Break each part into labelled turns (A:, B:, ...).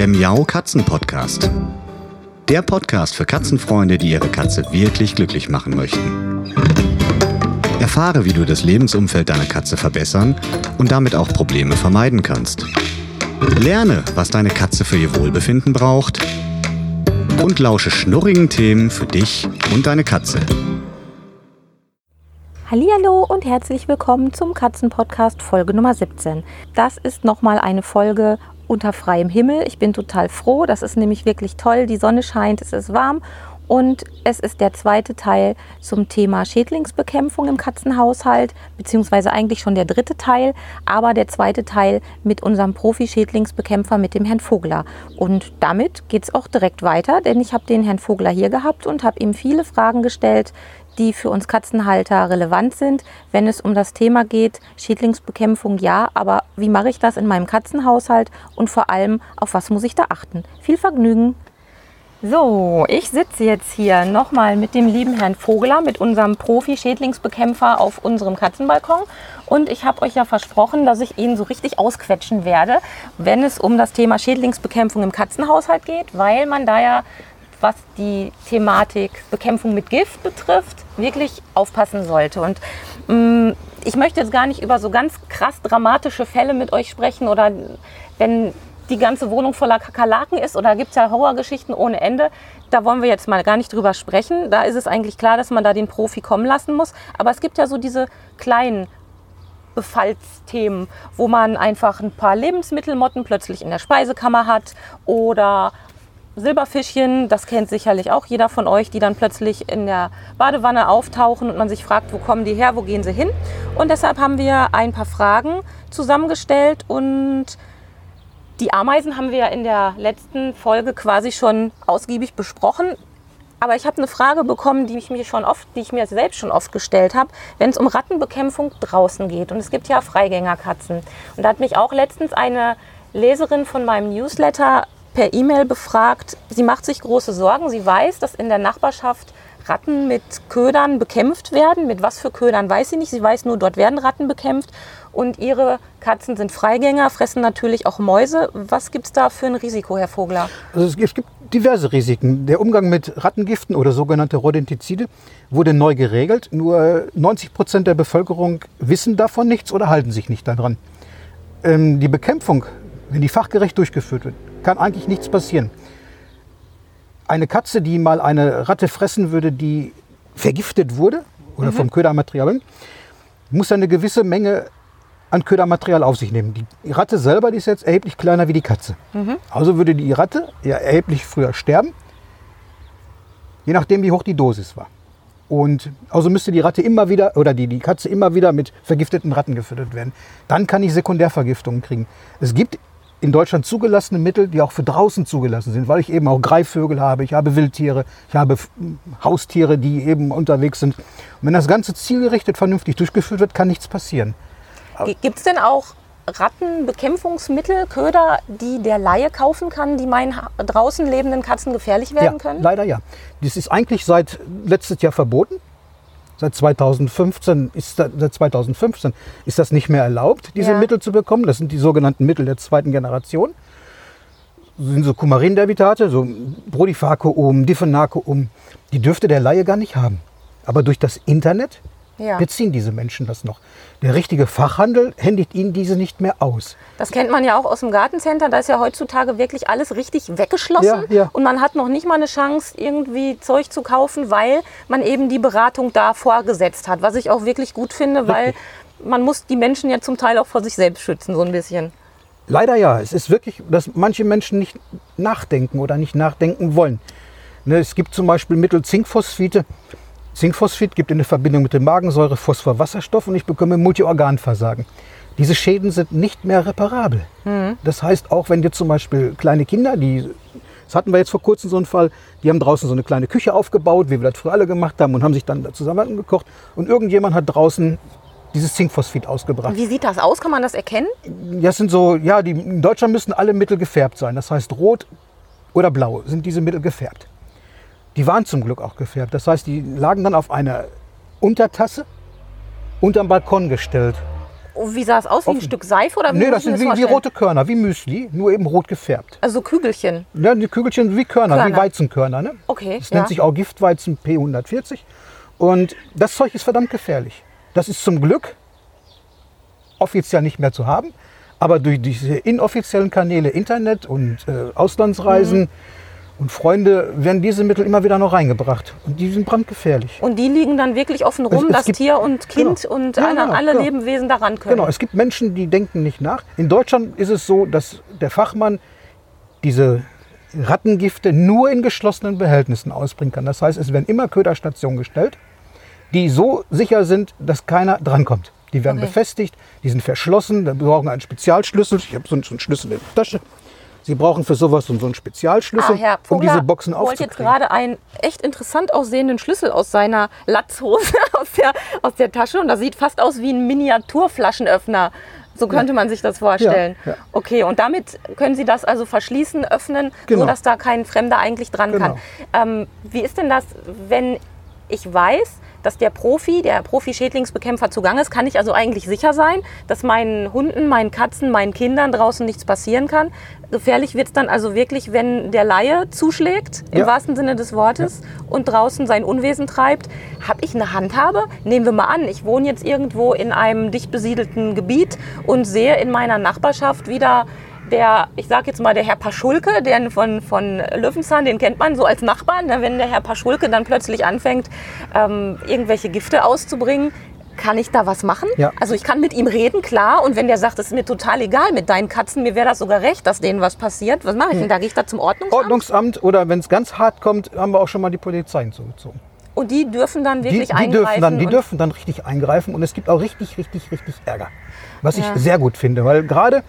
A: der Miau Katzen Podcast. Der Podcast für Katzenfreunde, die ihre Katze wirklich glücklich machen möchten. Erfahre, wie du das Lebensumfeld deiner Katze verbessern und damit auch Probleme vermeiden kannst. Lerne, was deine Katze für ihr Wohlbefinden braucht und lausche schnurrigen Themen für dich und deine Katze.
B: Hallo und herzlich willkommen zum Katzenpodcast Folge Nummer 17. Das ist nochmal eine Folge unter freiem Himmel. Ich bin total froh, das ist nämlich wirklich toll. Die Sonne scheint, es ist warm und es ist der zweite Teil zum Thema Schädlingsbekämpfung im Katzenhaushalt, beziehungsweise eigentlich schon der dritte Teil, aber der zweite Teil mit unserem Profi-Schädlingsbekämpfer, mit dem Herrn Vogler. Und damit geht es auch direkt weiter, denn ich habe den Herrn Vogler hier gehabt und habe ihm viele Fragen gestellt, die für uns Katzenhalter relevant sind, wenn es um das Thema geht, Schädlingsbekämpfung ja, aber wie mache ich das in meinem Katzenhaushalt und vor allem, auf was muss ich da achten? Viel Vergnügen! So, ich sitze jetzt hier nochmal mit dem lieben Herrn Vogler, mit unserem Profi-Schädlingsbekämpfer auf unserem Katzenbalkon. Und ich habe euch ja versprochen, dass ich ihn so richtig ausquetschen werde, wenn es um das Thema Schädlingsbekämpfung im Katzenhaushalt geht, weil man da ja was die Thematik Bekämpfung mit Gift betrifft, wirklich aufpassen sollte. Und mh, mm, ich möchte jetzt gar nicht über so ganz krass dramatische Fälle mit euch sprechen oder wenn die ganze Wohnung voller Kakerlaken ist oder gibt es ja Horrorgeschichten ohne Ende. Da wollen wir jetzt mal gar nicht drüber sprechen. Da ist es eigentlich klar, dass man da den Profi kommen lassen muss. Aber es gibt ja so diese kleinen Befallsthemen, wo man einfach ein paar Lebensmittelmotten plötzlich in der Speisekammer hat oder Silberfischchen, das kennt sicherlich auch jeder von euch, die dann plötzlich in der Badewanne auftauchen und man sich fragt, wo kommen die her, wo gehen sie hin? Und deshalb haben wir ein paar Fragen zusammengestellt und die Ameisen haben wir ja in der letzten Folge quasi schon ausgiebig besprochen. Aber ich habe eine Frage bekommen, die ich mir schon oft, die ich mir selbst schon oft gestellt habe, wenn es um Rattenbekämpfung draußen geht. Und es gibt ja Freigängerkatzen. Und da hat mich auch letztens eine Leserin von meinem Newsletter per E-Mail befragt. Sie macht sich große Sorgen. Sie weiß, dass in der Nachbarschaft Ratten mit Ködern bekämpft werden. Mit was für Ködern weiß sie nicht. Sie weiß nur, dort werden Ratten bekämpft. Und ihre Katzen sind Freigänger, fressen natürlich auch Mäuse. Was gibt es da für ein Risiko, Herr Vogler?
C: Also es gibt diverse Risiken. Der Umgang mit Rattengiften oder sogenannte Rodentizide wurde neu geregelt. Nur 90 Prozent der Bevölkerung wissen davon nichts oder halten sich nicht daran. Ähm, die Bekämpfung, wenn die fachgerecht durchgeführt wird, kann eigentlich nichts passieren. Eine Katze, die mal eine Ratte fressen würde, die vergiftet wurde oder mhm. vom Ködermaterial, muss eine gewisse Menge an Ködermaterial auf sich nehmen. Die Ratte selber die ist jetzt erheblich kleiner wie die Katze. Mhm. Also würde die Ratte ja erheblich früher sterben, je nachdem wie hoch die Dosis war. Und also müsste die Ratte immer wieder oder die, die Katze immer wieder mit vergifteten Ratten gefüttert werden. Dann kann ich Sekundärvergiftungen kriegen. Es gibt in Deutschland zugelassene Mittel, die auch für draußen zugelassen sind, weil ich eben auch Greifvögel habe, ich habe Wildtiere, ich habe Haustiere, die eben unterwegs sind. Und wenn das Ganze zielgerichtet vernünftig durchgeführt wird, kann nichts passieren.
B: Gibt es denn auch Rattenbekämpfungsmittel, Köder, die der Laie kaufen kann, die meinen draußen lebenden Katzen gefährlich werden
C: ja,
B: können?
C: Leider ja. Das ist eigentlich seit letztes Jahr verboten. Seit 2015 ist, seit 2015 ist das nicht mehr erlaubt, diese ja. Mittel zu bekommen. Das sind die sogenannten Mittel der zweiten Generation. Das sind so Kumarin-Derbitate, so Brodifacoum, Diphenacoum. Die dürfte der Laie gar nicht haben. Aber durch das Internet ja. beziehen diese Menschen das noch. Der richtige Fachhandel händigt ihnen diese nicht mehr aus.
B: Das kennt man ja auch aus dem Gartencenter. Da ist ja heutzutage wirklich alles richtig weggeschlossen. Ja, ja. Und man hat noch nicht mal eine Chance, irgendwie Zeug zu kaufen, weil man eben die Beratung da vorgesetzt hat. Was ich auch wirklich gut finde, richtig. weil man muss die Menschen ja zum Teil auch vor sich selbst schützen, so ein bisschen.
C: Leider ja. Es ist wirklich, dass manche Menschen nicht nachdenken oder nicht nachdenken wollen. Ne, es gibt zum Beispiel Mittel Zinkphosphide. Zinkphosphid gibt in der Verbindung mit der Magensäure Phosphorwasserstoff und ich bekomme Multiorganversagen. Diese Schäden sind nicht mehr reparabel. Mhm. Das heißt, auch wenn dir zum Beispiel kleine Kinder, die, das hatten wir jetzt vor kurzem so einen Fall, die haben draußen so eine kleine Küche aufgebaut, wie wir das früher alle gemacht haben und haben sich dann zusammen gekocht und irgendjemand hat draußen dieses Zinkphosphid ausgebracht.
B: Wie sieht das aus? Kann man das erkennen?
C: Das sind so, ja, die, in Deutschland müssen alle Mittel gefärbt sein. Das heißt, rot oder blau sind diese Mittel gefärbt. Die waren zum Glück auch gefärbt. Das heißt, die lagen dann auf einer Untertasse unterm Balkon gestellt.
B: Oh, wie sah es aus? Wie ein. Stück Seife oder wie
C: Nee, das sind wie, wie rote Körner, wie Müsli, nur eben rot gefärbt.
B: Also Kügelchen.
C: Ja, die Kügelchen wie Körner, wie
B: Körner.
C: Weizenkörner. Ne?
B: Okay,
C: Das
B: ja.
C: nennt sich auch Giftweizen P140. Und das Zeug ist verdammt gefährlich. Das ist zum Glück offiziell nicht mehr zu haben. Aber durch diese inoffiziellen Kanäle Internet und äh, Auslandsreisen
B: Mhm.
C: Und Freunde werden diese Mittel immer wieder noch reingebracht. Und die sind brandgefährlich.
B: Und die liegen dann wirklich offen rum,
C: es
B: dass
C: gibt-
B: Tier und Kind
C: Genau.
B: und
C: Ja,
B: alle,
C: genau,
B: alle
C: genau.
B: Lebewesen daran können.
C: Genau, es gibt Menschen, die denken nicht nach. In Deutschland ist es so, dass der Fachmann diese Rattengifte nur in geschlossenen Behältnissen ausbringen kann. Das heißt, es werden immer Köderstationen gestellt, die so sicher sind, dass keiner drankommt. Die werden
B: Okay.
C: befestigt, die sind verschlossen, da brauchen einen Spezialschlüssel. Ich habe so einen Schlüssel in der Tasche. Sie brauchen für sowas so einen Spezialschlüssel,
B: Ah, Herr
C: um diese Boxen
B: holt jetzt
C: aufzukriegen.
B: gerade einen echt interessant aussehenden Schlüssel aus seiner Latzhose aus der, aus der Tasche und das sieht fast aus wie ein Miniaturflaschenöffner. So könnte man sich das vorstellen.
C: Ja, ja.
B: Okay, und damit können Sie das also verschließen, öffnen,
C: Genau.
B: sodass da kein Fremder eigentlich dran
C: Genau.
B: kann. Ähm, wie ist denn das, wenn ich weiß, dass der Profi, der Profi-Schädlingsbekämpfer zugange ist, kann ich also eigentlich sicher sein, dass meinen Hunden, meinen Katzen, meinen Kindern draußen nichts passieren kann. Gefährlich wird es dann also wirklich, wenn der Laie zuschlägt, im
C: Ja.
B: wahrsten Sinne des Wortes, und draußen sein Unwesen treibt. Habe ich eine Handhabe? Nehmen wir mal an, ich wohne jetzt irgendwo in einem dicht besiedelten Gebiet und sehe in meiner Nachbarschaft wieder der, ich sage jetzt mal, der Herr Paschulke, der von, von Löwenzahn, den kennt man so als Nachbarn. Ne? Wenn der Herr Paschulke dann plötzlich anfängt, ähm, irgendwelche Gifte auszubringen, kann ich da was machen?
C: Ja.
B: Also ich kann mit ihm reden, klar. Und wenn der sagt, es ist mir total egal mit deinen Katzen, mir wäre das sogar recht, dass denen was passiert. Was mache ich denn da? Gehe ich da zum Ordnungsamt?
C: Ordnungsamt oder wenn es ganz hart kommt, haben wir auch schon mal die Polizei hinzugezogen.
B: Und die dürfen dann
C: Die,
B: wirklich
C: die,
B: eingreifen.
C: dürfen dann, die dürfen dann richtig eingreifen und es gibt auch richtig, richtig, richtig Ärger. Was
B: Ja.
C: ich sehr gut finde, weil gerade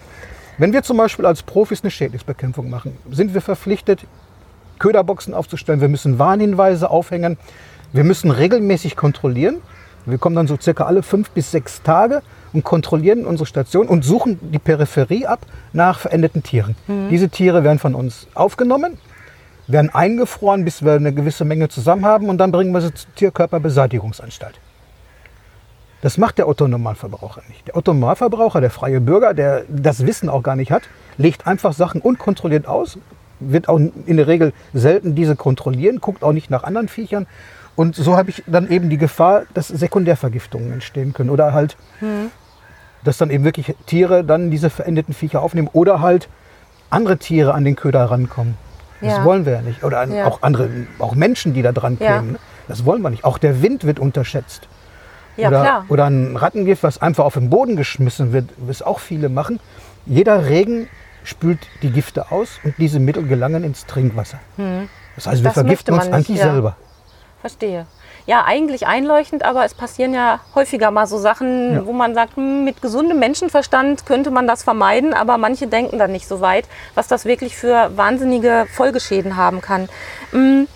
C: wenn wir zum Beispiel als Profis eine Schädlingsbekämpfung machen, sind wir verpflichtet, Köderboxen aufzustellen. Wir müssen Warnhinweise aufhängen. Wir müssen regelmäßig kontrollieren. Wir kommen dann so circa alle fünf bis sechs Tage und kontrollieren unsere Station und suchen die Peripherie ab nach verendeten Tieren.
B: Mhm.
C: Diese Tiere werden von uns aufgenommen, werden eingefroren, bis wir eine gewisse Menge zusammen haben und dann bringen wir sie zur Tierkörperbeseitigungsanstalt. Das macht der Otto-Normalverbraucher nicht. Der Otto-Normalverbraucher, der freie Bürger, der das Wissen auch gar nicht hat, legt einfach Sachen unkontrolliert aus, wird auch in der Regel selten diese kontrollieren, guckt auch nicht nach anderen Viechern. Und so habe ich dann eben die Gefahr, dass Sekundärvergiftungen entstehen können oder halt, dass dann eben wirklich Tiere dann diese verendeten Viecher aufnehmen oder halt andere Tiere an den Köder rankommen. Das
B: Ja.
C: wollen wir ja nicht. Oder an,
B: Ja.
C: auch andere, auch Menschen, die da dran
B: Ja.
C: kleben. ne? Das wollen wir nicht. Auch der Wind wird unterschätzt.
B: Ja,
C: oder,
B: klar.
C: oder ein Rattengift, was einfach auf den Boden geschmissen wird, was auch viele machen. Jeder Regen spült die Gifte aus und diese Mittel gelangen ins Trinkwasser. Das heißt, wir
B: Das
C: vergiften uns
B: nicht,
C: eigentlich
B: ja.
C: selber.
B: Verstehe. Ja, eigentlich einleuchtend, aber es passieren ja häufiger mal so Sachen,
C: Ja.
B: wo man sagt, hm, mit gesundem Menschenverstand könnte man das vermeiden, aber manche denken dann nicht so weit, was das wirklich für wahnsinnige Folgeschäden haben kann. Hm,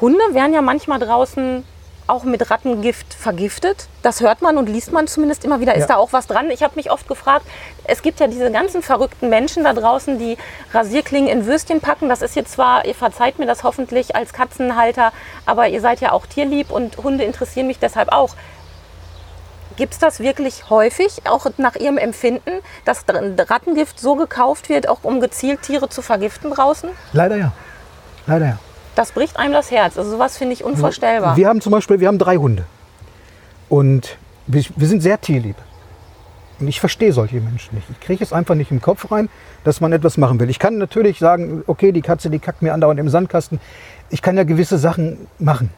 B: Hunde werden ja manchmal draußen auch mit Rattengift vergiftet. Das hört man und liest man zumindest immer wieder. Ist
C: Ja.
B: da auch was dran? Ich habe mich oft gefragt, es gibt ja diese ganzen verrückten Menschen da draußen, die Rasierklingen in Würstchen packen. Das ist jetzt zwar, ihr verzeiht mir das hoffentlich als Katzenhalter, aber ihr seid ja auch tierlieb und Hunde interessieren mich deshalb auch. Gibt es das wirklich häufig, auch nach Ihrem Empfinden, dass Rattengift so gekauft wird, auch um gezielt Tiere zu vergiften draußen?
C: Leider ja. Leider ja.
B: Das bricht einem das Herz. Also sowas finde ich unvorstellbar.
C: Wir haben zum Beispiel, wir haben drei Hunde. Und wir, wir sind sehr tierlieb. Und ich verstehe solche Menschen nicht. Ich kriege es einfach nicht im Kopf rein, dass man etwas machen will. Ich kann natürlich sagen, okay, die Katze, die kackt mir andauernd im Sandkasten. Ich kann ja gewisse Sachen machen.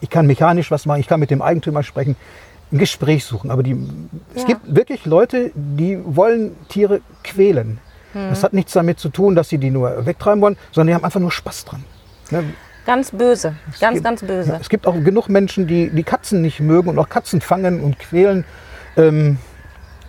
C: Ich kann mechanisch was machen, ich kann mit dem Eigentümer sprechen, ein Gespräch suchen. Aber die, es
B: Ja.
C: gibt wirklich Leute, die wollen Tiere quälen. Das hat nichts damit zu tun, dass sie die nur wegtreiben wollen, sondern die haben einfach nur Spaß dran. Ne?
B: Ganz böse. Ganz,
C: gibt-
B: ganz böse.
C: Es gibt auch genug Menschen, die die Katzen nicht mögen und auch Katzen fangen und quälen. Ähm,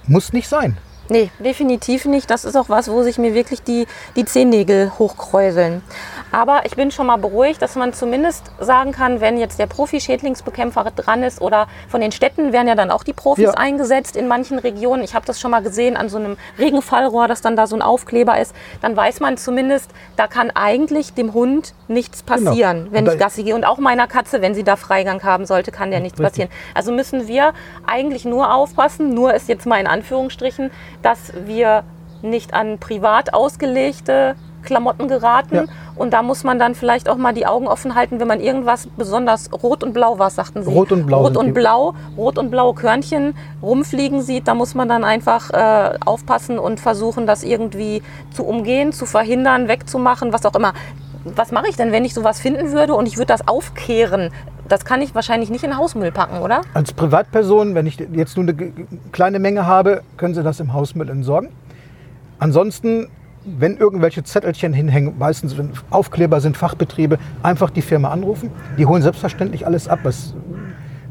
C: muss nicht sein.
B: Nee, definitiv nicht. Das ist auch was, wo sich mir wirklich die, die Zehennägel hochkräuseln. Aber ich bin schon mal beruhigt, dass man zumindest sagen kann, wenn jetzt der Profi-Schädlingsbekämpfer dran ist oder von den Städten werden ja dann auch die Profis
C: Ja.
B: eingesetzt in manchen Regionen. Ich habe das schon mal gesehen an so einem Regenfallrohr, dass dann da so ein Aufkleber ist. Dann weiß man zumindest, da kann eigentlich dem Hund nichts passieren, wenn
C: Und da-
B: ich Gassi gehe. Und auch meiner Katze, wenn sie da Freigang haben sollte, kann der nichts
C: Richtig.
B: passieren. Also müssen wir eigentlich nur aufpassen, nur ist jetzt mal in Anführungsstrichen, dass wir nicht an privat ausgelegte Klamotten geraten.
C: Ja.
B: Und da muss man dann vielleicht auch mal die Augen offen halten, wenn man irgendwas besonders rot und blau was, sagten Sie.
C: Rot und blau
B: Rot und blau, rot und blaue Körnchen rumfliegen sieht. Da muss man dann einfach äh, aufpassen und versuchen, das irgendwie zu umgehen, zu verhindern, wegzumachen, was auch immer. Was mache ich denn, wenn ich sowas finden würde und ich würde das aufkehren? Das kann ich wahrscheinlich nicht in Hausmüll packen, oder?
C: Als Privatperson, wenn ich jetzt nur eine kleine Menge habe, können Sie das im Hausmüll entsorgen. Ansonsten, wenn irgendwelche Zettelchen hinhängen, meistens Aufkleber sind, Fachbetriebe, einfach die Firma anrufen. Die holen selbstverständlich alles ab. Was,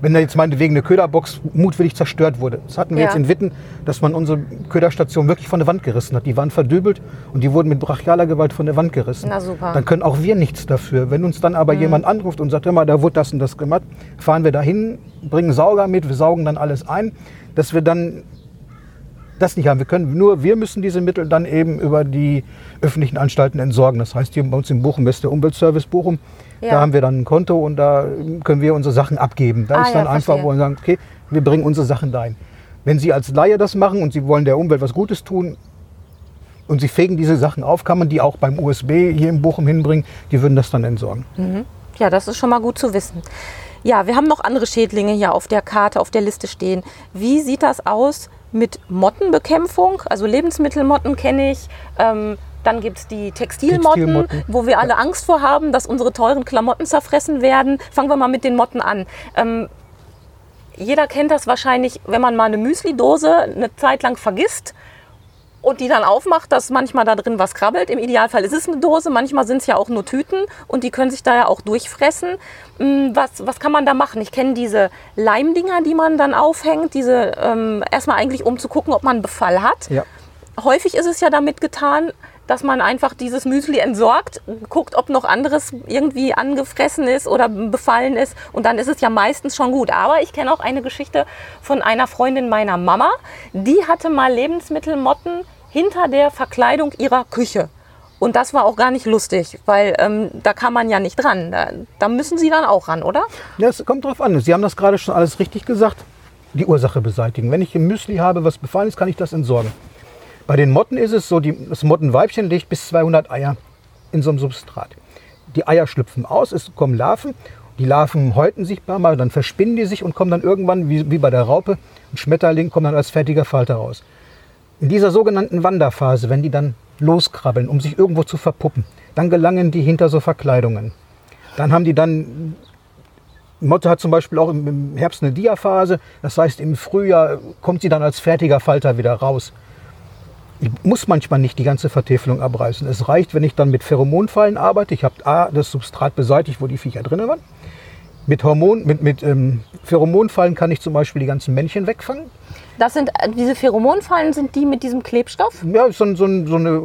C: wenn da jetzt meinetwegen eine Köderbox mutwillig zerstört wurde. Das hatten wir
B: Ja.
C: jetzt in Witten, dass man unsere Köderstation wirklich von der Wand gerissen hat. Die waren verdübelt und die wurden mit brachialer Gewalt von der Wand gerissen.
B: Na super.
C: Dann können auch wir nichts dafür. Wenn uns dann
B: Mhm.
C: aber jemand anruft und sagt, mal, da wurde das und das gemacht, fahren wir dahin, bringen Sauger mit, wir saugen dann alles ein, dass wir dann das nicht haben. Wir können nur, wir müssen diese Mittel dann eben über die öffentlichen Anstalten entsorgen. Das heißt, hier bei uns in Bochum ist der Umweltservice Bochum.
B: Ja.
C: Da haben wir dann ein Konto und da können wir unsere Sachen abgeben. Da
B: Ah,
C: ist dann
B: ja,
C: einfach,
B: verstehe.
C: wo wir sagen, okay, wir bringen unsere Sachen dahin. Wenn Sie als Laie das machen und Sie wollen der Umwelt was Gutes tun und Sie fegen diese Sachen auf, kann man die auch beim USB hier in Bochum hinbringen. Die würden das dann entsorgen.
B: Ja, das ist schon mal gut zu wissen. Ja, wir haben noch andere Schädlinge hier auf der Karte, auf der Liste stehen. Wie sieht das aus mit Mottenbekämpfung? Also Lebensmittelmotten kenne ich. Ähm, dann gibt es die Textilmotten,
C: Textilmotten.
B: wo wir alle Angst vor haben, dass unsere teuren Klamotten zerfressen werden. Fangen wir mal mit den Motten an. Ähm, jeder kennt das wahrscheinlich, wenn man mal eine Müsli-Dose eine Zeit lang vergisst und die dann aufmacht, dass manchmal da drin was krabbelt. Im Idealfall ist es eine Dose, manchmal sind es ja auch nur Tüten und die können sich da ja auch durchfressen. Mm, Was, was kann man da machen? Ich kenne diese Leimdinger, die man dann aufhängt, diese ähm, erstmal eigentlich um zu gucken, ob man einen Befall hat.
C: Ja.
B: Häufig ist es ja damit getan, dass man einfach dieses Müsli entsorgt, guckt, ob noch anderes irgendwie angefressen ist oder befallen ist und dann ist es ja meistens schon gut. Aber ich kenne auch eine Geschichte von einer Freundin meiner Mama, die hatte mal Lebensmittelmotten hinter der Verkleidung ihrer Küche. Und das war auch gar nicht lustig, weil ähm, da kann man ja nicht dran. Da, da müssen Sie dann auch ran, oder?
C: Ja, es kommt drauf an. Sie haben das gerade schon alles richtig gesagt. Die Ursache beseitigen. Wenn ich ein Müsli habe, was befallen ist, kann ich das entsorgen. Bei den Motten ist es so, die, das Mottenweibchen legt bis 200 Eier in so einem Substrat. Die Eier schlüpfen aus, es kommen Larven. Die Larven häuten sich ein mal, dann verspinnen die sich und kommen dann irgendwann, wie, wie bei der Raupe, ein Schmetterling, kommt dann als fertiger Falter raus. In dieser sogenannten Wanderphase, wenn die dann loskrabbeln, um sich irgendwo zu verpuppen, dann gelangen die hinter so Verkleidungen. Dann haben die dann Motte hat zum Beispiel auch im- Herbst eine Diaphase. Das heißt, im Frühjahr kommt sie dann als fertiger Falter wieder raus. Ich muss manchmal nicht die ganze Vertäfelung abreißen. Es reicht, wenn ich dann mit Pheromonfallen arbeite. Ich habe A, das Substrat beseitigt, wo die Viecher drin waren. Mit, Hormon, mit, mit ähm, Pheromonfallen kann ich zum Beispiel die ganzen Männchen wegfangen.
B: Das sind äh, diese Pheromonfallen, sind die mit diesem Klebstoff?
C: Ja, so, so, so eine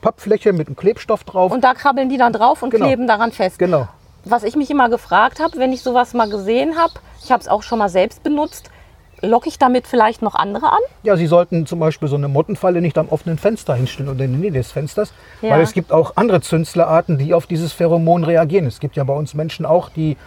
C: Pappfläche mit einem Klebstoff drauf.
B: Und da krabbeln die dann drauf und
C: Genau.
B: kleben daran fest.
C: genau.
B: Was ich mich immer gefragt habe, wenn ich sowas mal gesehen habe, ich habe es auch schon mal selbst benutzt, locke ich damit vielleicht noch andere an?
C: Ja, Sie sollten zum Beispiel so eine Mottenfalle nicht am offenen Fenster hinstellen oder in der Nähe des Fensters,
B: Ja.
C: weil es gibt auch andere Zünslerarten, die auf dieses Pheromon reagieren. Es gibt ja bei uns Menschen auch, die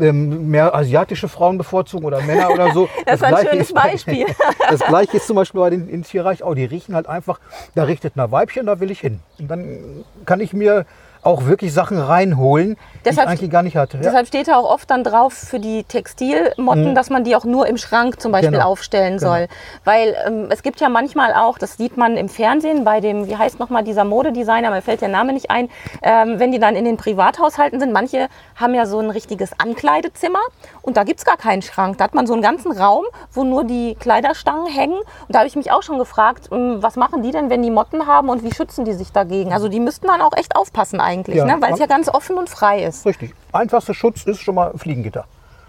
C: ähm, mehr asiatische Frauen bevorzugen oder Männer oder so.
B: Das ist ein
C: Gleiche
B: schönes
C: bei-
B: Beispiel.
C: das gleiche ist zum Beispiel bei den im Tierreich auch. Die riechen halt einfach, da richtet ein Weibchen, da will ich hin. Und dann kann ich mir auch wirklich Sachen reinholen, die
B: Deshalb-
C: ich eigentlich gar nicht hatte. Ja?
B: Deshalb steht da auch oft dann drauf für die Textilmotten, dass man die auch nur im Schrank zum Beispiel
C: Genau.
B: aufstellen
C: Genau.
B: soll. Weil ähm, es gibt ja manchmal auch, das sieht man im Fernsehen bei dem, wie heißt nochmal dieser Modedesigner, mir fällt der Name nicht ein, ähm, wenn die dann in den Privathaushalten sind, manche haben ja so ein richtiges Ankleidezimmer und da gibt es gar keinen Schrank. Da hat man so einen ganzen Raum, wo nur die Kleiderstangen hängen. Und da habe ich mich auch schon gefragt, ähm, was machen die denn, wenn die Motten haben und wie schützen die sich dagegen? Also die müssten dann auch echt aufpassen eigentlich,
C: Ja.
B: ne? weil es ja ganz offen und frei ist.
C: Richtig. Einfachster Schutz ist schon mal Fliegengitter.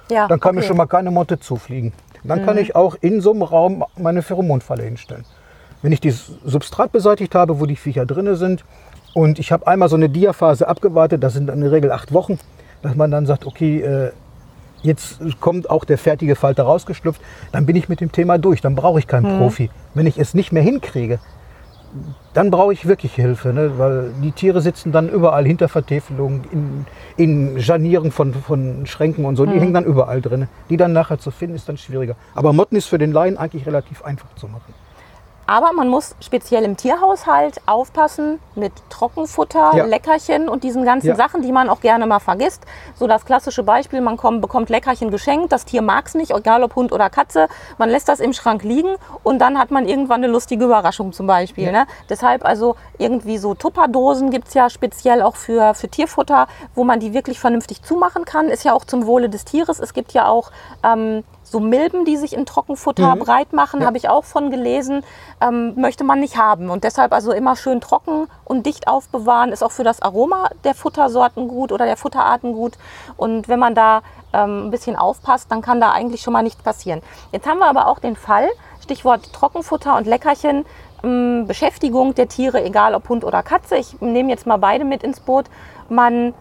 B: Ja,
C: Dann kann mir
B: okay. Mhm.
C: schon mal keine Motte zufliegen. Dann kann ich auch in so einem Raum meine Pheromonfalle hinstellen. Wenn ich das Substrat beseitigt habe, wo die Viecher drin sind, und ich habe einmal so eine Diaphase abgewartet, das sind in der Regel acht Wochen, dass man dann sagt, okay, äh, jetzt kommt auch der fertige Falter rausgeschlüpft, dann bin ich mit dem Thema durch, dann brauche ich keinen Profi. Wenn ich es nicht mehr hinkriege, dann brauche ich wirklich Hilfe, ne? weil die Tiere sitzen dann überall hinter Vertäfelungen, in, in Janieren von, von Schränken und so, die hängen dann überall drin. Die dann nachher zu finden, ist dann schwieriger. Aber Motten ist für den Laien eigentlich relativ einfach zu machen.
B: Aber man muss speziell im Tierhaushalt aufpassen mit Trockenfutter,
C: Ja.
B: Leckerchen und diesen ganzen
C: Ja.
B: Sachen, die man auch gerne mal vergisst. So das klassische Beispiel, man kommt, bekommt Leckerchen geschenkt, das Tier mag es nicht, egal ob Hund oder Katze. Man lässt das im Schrank liegen und dann hat man irgendwann eine lustige Überraschung zum Beispiel. Ne? Deshalb also irgendwie so Tupperdosen gibt es ja speziell auch für, für Tierfutter, wo man die wirklich vernünftig zumachen kann. Ist ja auch zum Wohle des Tieres. Es gibt ja auch ähm, so Milben, die sich in Trockenfutter breit machen,
C: Ja.
B: habe ich auch von gelesen, ähm, möchte man nicht haben. Und deshalb also immer schön trocken und dicht aufbewahren, ist auch für das Aroma der Futtersorten gut oder der Futterarten gut. Und wenn man da ähm, ein bisschen aufpasst, dann kann da eigentlich schon mal nichts passieren. Jetzt haben wir aber auch den Fall, Stichwort Trockenfutter und Leckerchen, ähm, Beschäftigung der Tiere, egal ob Hund oder Katze. Ich nehme jetzt mal beide mit ins Boot. Man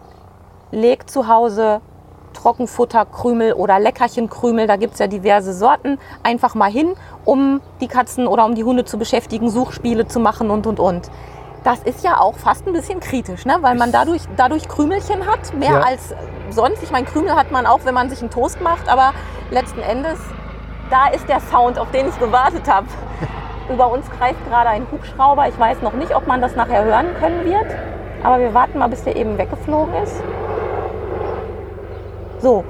B: legt zu Hause Trockenfutterkrümel oder Leckerchenkrümel, da gibt es ja diverse Sorten, einfach mal hin, um die Katzen oder um die Hunde zu beschäftigen, Suchspiele zu machen und und und. Das ist ja auch fast ein bisschen kritisch, ne? weil man dadurch, dadurch Krümelchen hat, mehr
C: Ja.
B: als sonst. Ich meine, Krümel hat man auch, wenn man sich einen Toast macht, aber letzten Endes, da ist der Sound, auf den ich gewartet habe. Über uns kreist gerade ein Hubschrauber. Ich weiß noch nicht, ob man das nachher hören können wird, aber wir warten mal, bis der eben weggeflogen ist. So,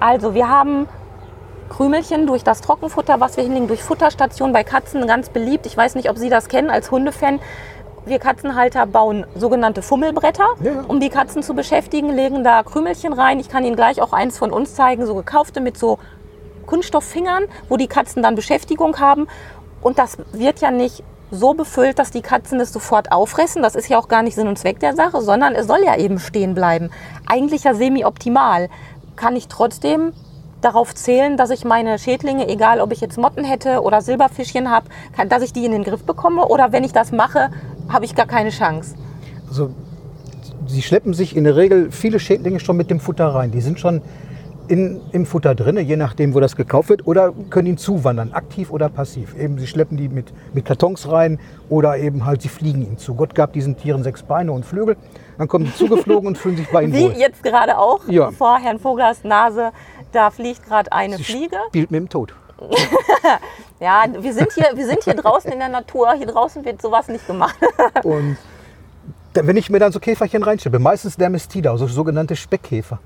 B: also wir haben Krümelchen durch das Trockenfutter, was wir hinlegen, durch Futterstationen bei Katzen, ganz beliebt. Ich weiß nicht, ob Sie das kennen als Hundefan. Wir Katzenhalter bauen sogenannte Fummelbretter,
C: Ja.
B: um die Katzen zu beschäftigen, legen da Krümelchen rein. Ich kann Ihnen gleich auch eins von uns zeigen, so gekaufte mit so Kunststofffingern, wo die Katzen dann Beschäftigung haben. Und das wird ja nicht so befüllt, dass die Katzen es sofort auffressen. Das ist ja auch gar nicht Sinn und Zweck der Sache, sondern es soll ja eben stehen bleiben. Eigentlich ja semi-optimal. Kann ich trotzdem darauf zählen, dass ich meine Schädlinge, egal ob ich jetzt Motten hätte oder Silberfischchen habe, dass ich die in den Griff bekomme? Oder wenn ich das mache, habe ich gar keine Chance?
C: Also, sie schleppen sich in der Regel viele Schädlinge schon mit dem Futter rein. Die sind schon in, im Futter drin, je nachdem, wo das gekauft wird, oder können ihn zuwandern, aktiv oder passiv. Eben, sie schleppen die mit, mit Kartons rein oder eben halt, sie fliegen ihnen zu. Gott gab diesen Tieren sechs Beine und Flügel. Dann kommen sie zugeflogen und fühlen sich bei ihnen
B: Wie
C: wohl.
B: jetzt gerade auch
C: Ja.
B: vor Herrn Voglers Nase, da fliegt gerade eine
C: Sie
B: Fliege.
C: spielt mit dem Tod.
B: Ja, wir sind, hier, wir sind hier draußen in der Natur. Hier draußen wird sowas nicht gemacht.
C: Und wenn ich mir dann so Käferchen reinschleppe, meistens der Mestida, also sogenannte Speckkäfer.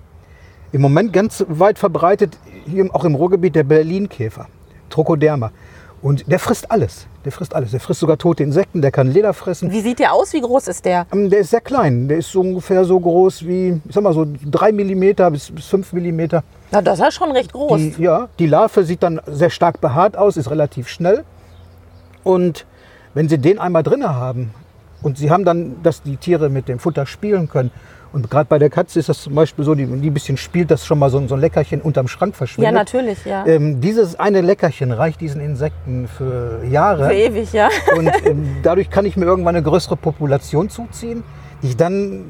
C: Im Moment ganz weit verbreitet, hier auch im Ruhrgebiet, der Berlinkäfer, Trochoderma. Und der frisst alles. Der frisst alles. Der frisst sogar tote Insekten, der kann Leder fressen.
B: Wie sieht der aus? Wie groß ist der?
C: Ähm, Der ist sehr klein. Der ist so ungefähr so groß wie, ich sag mal so 3 mm bis, bis 5 mm.
B: Na, das ist ja schon recht groß.
C: Die, ja, die Larve sieht dann sehr stark behaart aus, ist relativ schnell. Und wenn Sie den einmal drin haben und Sie haben dann, dass die Tiere mit dem Futter spielen können. Und gerade bei der Katze ist das zum Beispiel so, die, die ein bisschen spielt, dass schon mal so, ein- so ein Leckerchen unterm Schrank
B: ja,
C: verschwindet.
B: natürlich, ja.
C: Ähm, dieses eine Leckerchen reicht diesen Insekten für Jahre.
B: Für ewig, ja.
C: Und ähm, dadurch kann ich mir irgendwann eine größere Population zuziehen, die ich dann,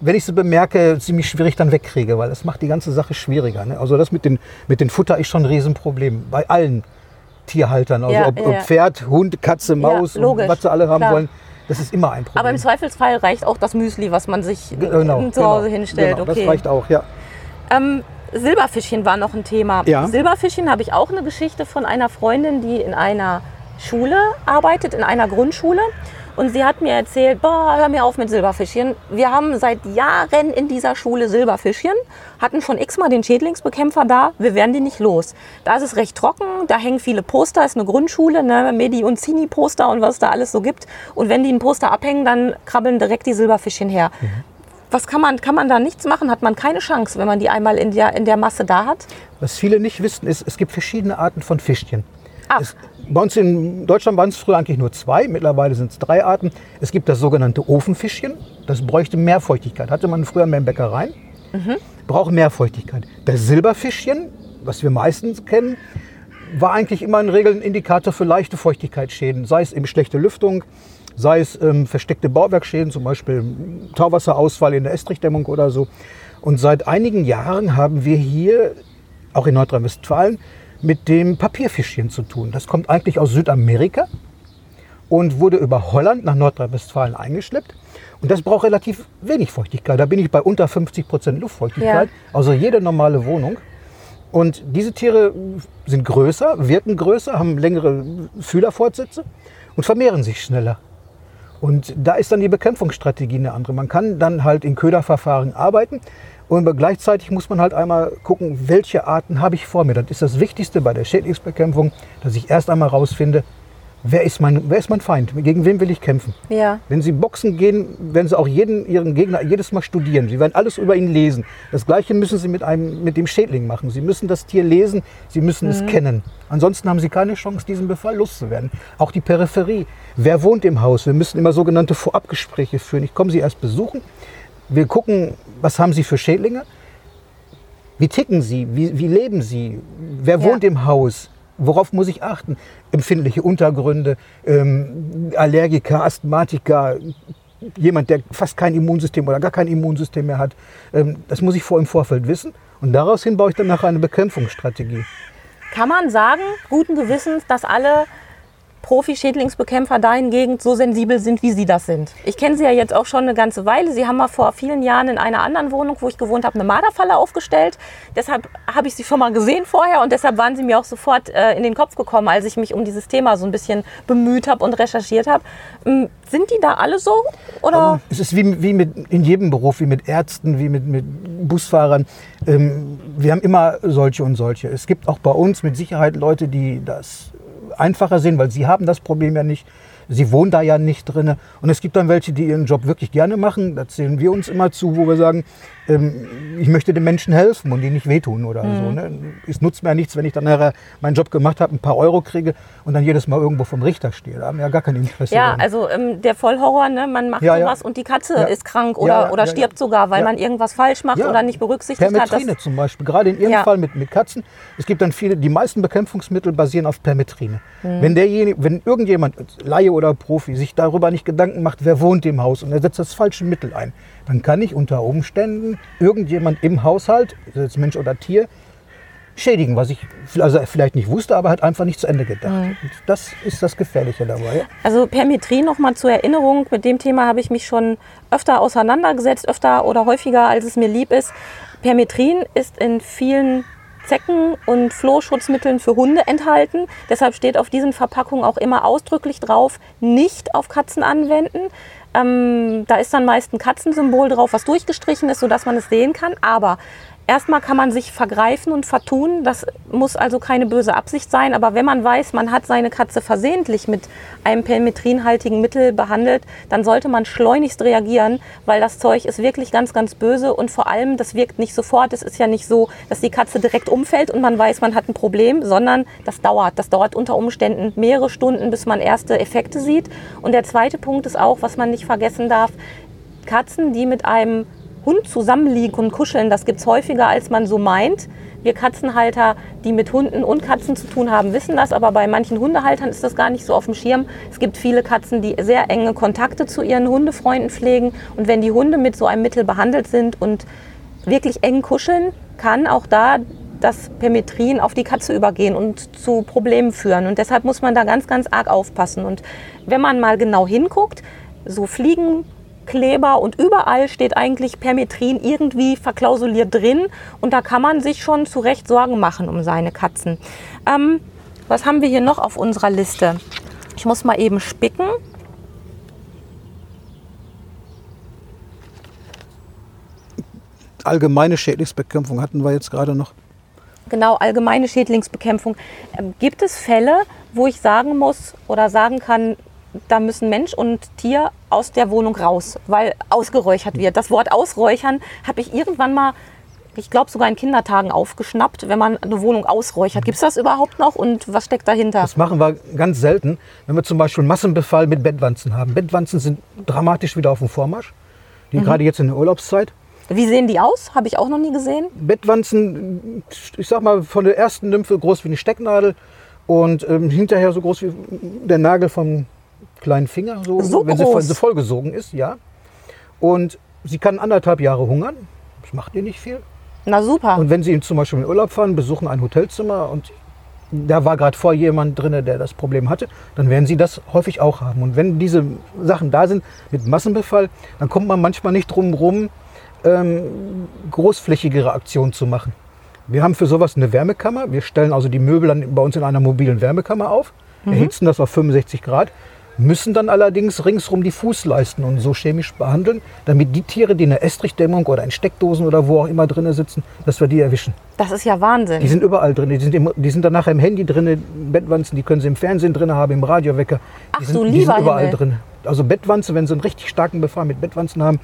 C: wenn ich sie bemerke, ziemlich schwierig dann wegkriege, weil das macht die ganze Sache schwieriger. Ne? Also das mit den, mit den Futter ist schon ein Riesenproblem bei allen Tierhaltern. Also
B: Ja,
C: ob,
B: ja.
C: ob Pferd, Hund, Katze, Maus und
B: logisch,
C: was sie alle haben
B: klar.
C: wollen, das ist immer ein Problem.
B: Aber im Zweifelsfall reicht auch das Müsli, was man sich
C: genau,
B: zu Hause
C: genau,
B: hinstellt.
C: Genau,
B: okay.
C: Das reicht auch, ja.
B: Ähm, Silberfischchen war noch ein Thema.
C: Ja.
B: Silberfischchen habe ich auch eine Geschichte von einer Freundin, die in einer Schule arbeitet, in einer Grundschule. Und sie hat mir erzählt, boah, hör mir auf mit Silberfischchen. Wir haben seit Jahren in dieser Schule Silberfischchen, hatten schon x-mal den Schädlingsbekämpfer da, wir werden die nicht los. Da ist es recht trocken, da hängen viele Poster, ist eine Grundschule, ne, Medi- und Zini-Poster und was da alles so gibt. Und wenn die ein Poster abhängen, dann krabbeln direkt die Silberfischchen her. Was kann man, kann man da nichts machen? Hat man keine Chance, wenn man die einmal in der, in der Masse da hat?
C: Was viele nicht wissen, ist, es gibt verschiedene Arten von Fischchen.
B: Ach.
C: Es, bei uns in Deutschland waren es früher eigentlich nur zwei, mittlerweile sind es drei Arten. Es gibt das sogenannte Ofenfischchen, das bräuchte mehr Feuchtigkeit. Hatte man früher mehr in Bäckereien, braucht mehr Feuchtigkeit. Das Silberfischchen, was wir meistens kennen, war eigentlich immer in Regel ein Indikator für leichte Feuchtigkeitsschäden, sei es eben schlechte Lüftung, sei es ähm, versteckte Bauwerkschäden, zum Beispiel Tauwasserausfall in der Estrichdämmung oder so. Und seit einigen Jahren haben wir hier, auch in Nordrhein-Westfalen, mit dem Papierfischchen zu tun. Das kommt eigentlich aus Südamerika und wurde über Holland nach Nordrhein-Westfalen eingeschleppt. Und das braucht relativ wenig Feuchtigkeit. Da bin ich bei unter 50 Prozent Luftfeuchtigkeit,
B: Ja.
C: also jede normale Wohnung. Und diese Tiere sind größer, wirken größer, haben längere Fühlerfortsätze und vermehren sich schneller. Und da ist dann die Bekämpfungsstrategie eine andere. Man kann dann halt in Köderverfahren arbeiten und gleichzeitig muss man halt einmal gucken, welche Arten habe ich vor mir. Das ist das Wichtigste bei der Schädlingsbekämpfung, dass ich erst einmal rausfinde, wer ist mein, wer ist mein Feind, gegen wen will ich kämpfen.
B: Ja.
C: Wenn Sie boxen gehen, werden Sie auch jeden Ihren Gegner jedes Mal studieren. Sie werden alles über ihn lesen. Das Gleiche müssen Sie mit, einem, mit dem Schädling machen. Sie müssen das Tier lesen, Sie müssen es kennen. Ansonsten haben Sie keine Chance, diesen Befall loszuwerden. Auch die Peripherie. Wer wohnt im Haus? Wir müssen immer sogenannte Vorabgespräche führen. Ich komme Sie erst besuchen. Wir gucken, was haben Sie für Schädlinge? Wie ticken Sie? Wie, wie leben Sie? Wer
B: Ja.
C: wohnt im Haus? Worauf muss ich achten? Empfindliche Untergründe, ähm, Allergiker, Asthmatiker, jemand, der fast kein Immunsystem oder gar kein Immunsystem mehr hat. Ähm, das muss ich vor im Vorfeld wissen. Und daraus hin baue ich dann nachher eine Bekämpfungsstrategie.
B: Kann man sagen, guten Gewissens, dass alle Profi-Schädlingsbekämpfer dahingegen so sensibel sind, wie Sie das sind? Ich kenne Sie ja jetzt auch schon eine ganze Weile. Sie haben mal vor vielen Jahren in einer anderen Wohnung, wo ich gewohnt habe, eine Marderfalle aufgestellt. Deshalb habe ich Sie schon mal gesehen vorher und deshalb waren Sie mir auch sofort äh, in den Kopf gekommen, als ich mich um dieses Thema so ein bisschen bemüht habe und recherchiert habe. Ähm, Sind die da alle so? Oder?
C: Es ist wie, wie mit, in jedem Beruf, wie mit Ärzten, wie mit, mit Busfahrern. Ähm, wir haben immer solche und solche. Es gibt auch bei uns mit Sicherheit Leute, die das einfacher sehen, weil sie haben das Problem ja nicht. Sie wohnen da ja nicht drin. Und es gibt dann welche, die ihren Job wirklich gerne machen. Da zählen wir uns immer zu, wo wir sagen, ähm, ich möchte den Menschen helfen und ihnen nicht wehtun oder so. Ne? Es nutzt mir ja nichts, wenn ich dann nachher meinen Job gemacht habe, ein paar Euro kriege und dann jedes Mal irgendwo vom Richter stehe. Da haben wir ja gar kein Interesse.
B: Ja,
C: dran.
B: also ähm, der Vollhorror, ne? man macht
C: Ja, ja.
B: sowas und die Katze
C: Ja.
B: ist krank
C: Ja,
B: oder,
C: ja,
B: oder
C: ja,
B: stirbt
C: ja.
B: sogar, weil
C: Ja.
B: man irgendwas falsch macht
C: Ja.
B: oder nicht berücksichtigt hat.
C: Permetrine zum Beispiel, gerade in Ihrem
B: Ja.
C: Fall mit, mit Katzen. Es gibt dann viele, die meisten Bekämpfungsmittel basieren auf Permetrine.
B: Mhm.
C: Wenn derjenige, wenn irgendjemand, Laie oder Profi, sich darüber nicht Gedanken macht, wer wohnt im Haus und er setzt das falsche Mittel ein, dann kann ich unter Umständen irgendjemand im Haushalt, jetzt Mensch oder Tier, schädigen, was ich also vielleicht nicht wusste, aber hat einfach nicht zu Ende gedacht.
B: Mhm.
C: Das ist das Gefährliche dabei.
B: Also Permetrin nochmal zur Erinnerung, mit dem Thema habe ich mich schon öfter auseinandergesetzt, öfter oder häufiger, als es mir lieb ist. Permetrin ist in vielen Zecken- und Flohschutzmitteln für Hunde enthalten. Deshalb steht auf diesen Verpackungen auch immer ausdrücklich drauf, nicht auf Katzen anwenden. Ähm, da ist dann meist ein Katzensymbol drauf, was durchgestrichen ist, sodass man es sehen kann. Aber erstmal kann man sich vergreifen und vertun. Das muss also keine böse Absicht sein. Aber wenn man weiß, man hat seine Katze versehentlich mit einem permetrinhaltigen Mittel behandelt, dann sollte man schleunigst reagieren, weil das Zeug ist wirklich ganz, ganz böse. Und vor allem, das wirkt nicht sofort. Es ist ja nicht so, dass die Katze direkt umfällt und man weiß, man hat ein Problem, sondern das dauert. Das dauert unter Umständen mehrere Stunden, bis man erste Effekte sieht. Und der zweite Punkt ist auch, was man nicht vergessen darf, Katzen, die mit einem Hund zusammenliegen und kuscheln, das gibt es häufiger, als man so meint. Wir Katzenhalter, die mit Hunden und Katzen zu tun haben, wissen das, aber bei manchen Hundehaltern ist das gar nicht so auf dem Schirm. Es gibt viele Katzen, die sehr enge Kontakte zu ihren Hundefreunden pflegen. Und wenn die Hunde mit so einem Mittel behandelt sind und wirklich eng kuscheln, kann auch da das Permetrin auf die Katze übergehen und zu Problemen führen. Und deshalb muss man da ganz, ganz arg aufpassen. Und wenn man mal genau hinguckt, so Fliegenkleber und überall steht eigentlich Permetrin irgendwie verklausuliert drin. Und da kann man sich schon zu Recht Sorgen machen um seine Katzen. Ähm, was haben wir hier noch auf unserer Liste? Ich muss mal eben spicken.
C: Allgemeine Schädlingsbekämpfung hatten wir jetzt gerade noch.
B: Genau, allgemeine Schädlingsbekämpfung. Ähm, Gibt es Fälle, wo ich sagen muss oder sagen kann, da müssen Mensch und Tier aus der Wohnung raus, weil ausgeräuchert wird? Das Wort ausräuchern habe ich irgendwann mal, ich glaube sogar in Kindertagen aufgeschnappt, wenn man eine Wohnung ausräuchert. Gibt es das überhaupt noch und was steckt dahinter?
C: Das machen wir ganz selten, wenn wir zum Beispiel Massenbefall mit Bettwanzen haben. Bettwanzen sind dramatisch wieder auf dem Vormarsch, die gerade jetzt in der Urlaubszeit.
B: Wie sehen die aus? Habe ich auch noch nie gesehen.
C: Bettwanzen, ich sag mal, von der ersten Nymphe groß wie eine Stecknadel und ähm, hinterher so groß wie der Nagel vom kleinen Finger, so,
B: So
C: wenn, sie,
B: groß?
C: wenn sie vollgesogen ist, ja. Und sie kann anderthalb Jahre hungern. Das macht ihr nicht viel.
B: Na super.
C: Und wenn Sie zum Beispiel in Urlaub fahren, besuchen ein Hotelzimmer und da war gerade vor jemand drin, der das Problem hatte, dann werden Sie das häufig auch haben. Und wenn diese Sachen da sind mit Massenbefall, dann kommt man manchmal nicht drum rum, ähm, großflächigere Aktionen zu machen. Wir haben für sowas eine Wärmekammer. Wir stellen also die Möbel dann bei uns in einer mobilen Wärmekammer auf, erhitzen das auf 65 Grad, müssen dann allerdings ringsrum die Fußleisten und so chemisch behandeln, damit die Tiere, die in der Estrichdämmung oder in Steckdosen oder wo auch immer drin sitzen, dass wir die erwischen.
B: Das ist ja Wahnsinn.
C: Die sind überall drin. Die sind, im, die sind dann nachher im Handy drin, Bettwanzen, die können sie im Fernsehen drin haben, im Radiowecker.
B: Ach
C: die
B: du
C: sind, die
B: lieber
C: sind überall
B: Himmel.
C: drin. Also Bettwanze, wenn sie einen richtig starken Befall mit Bettwanzen haben,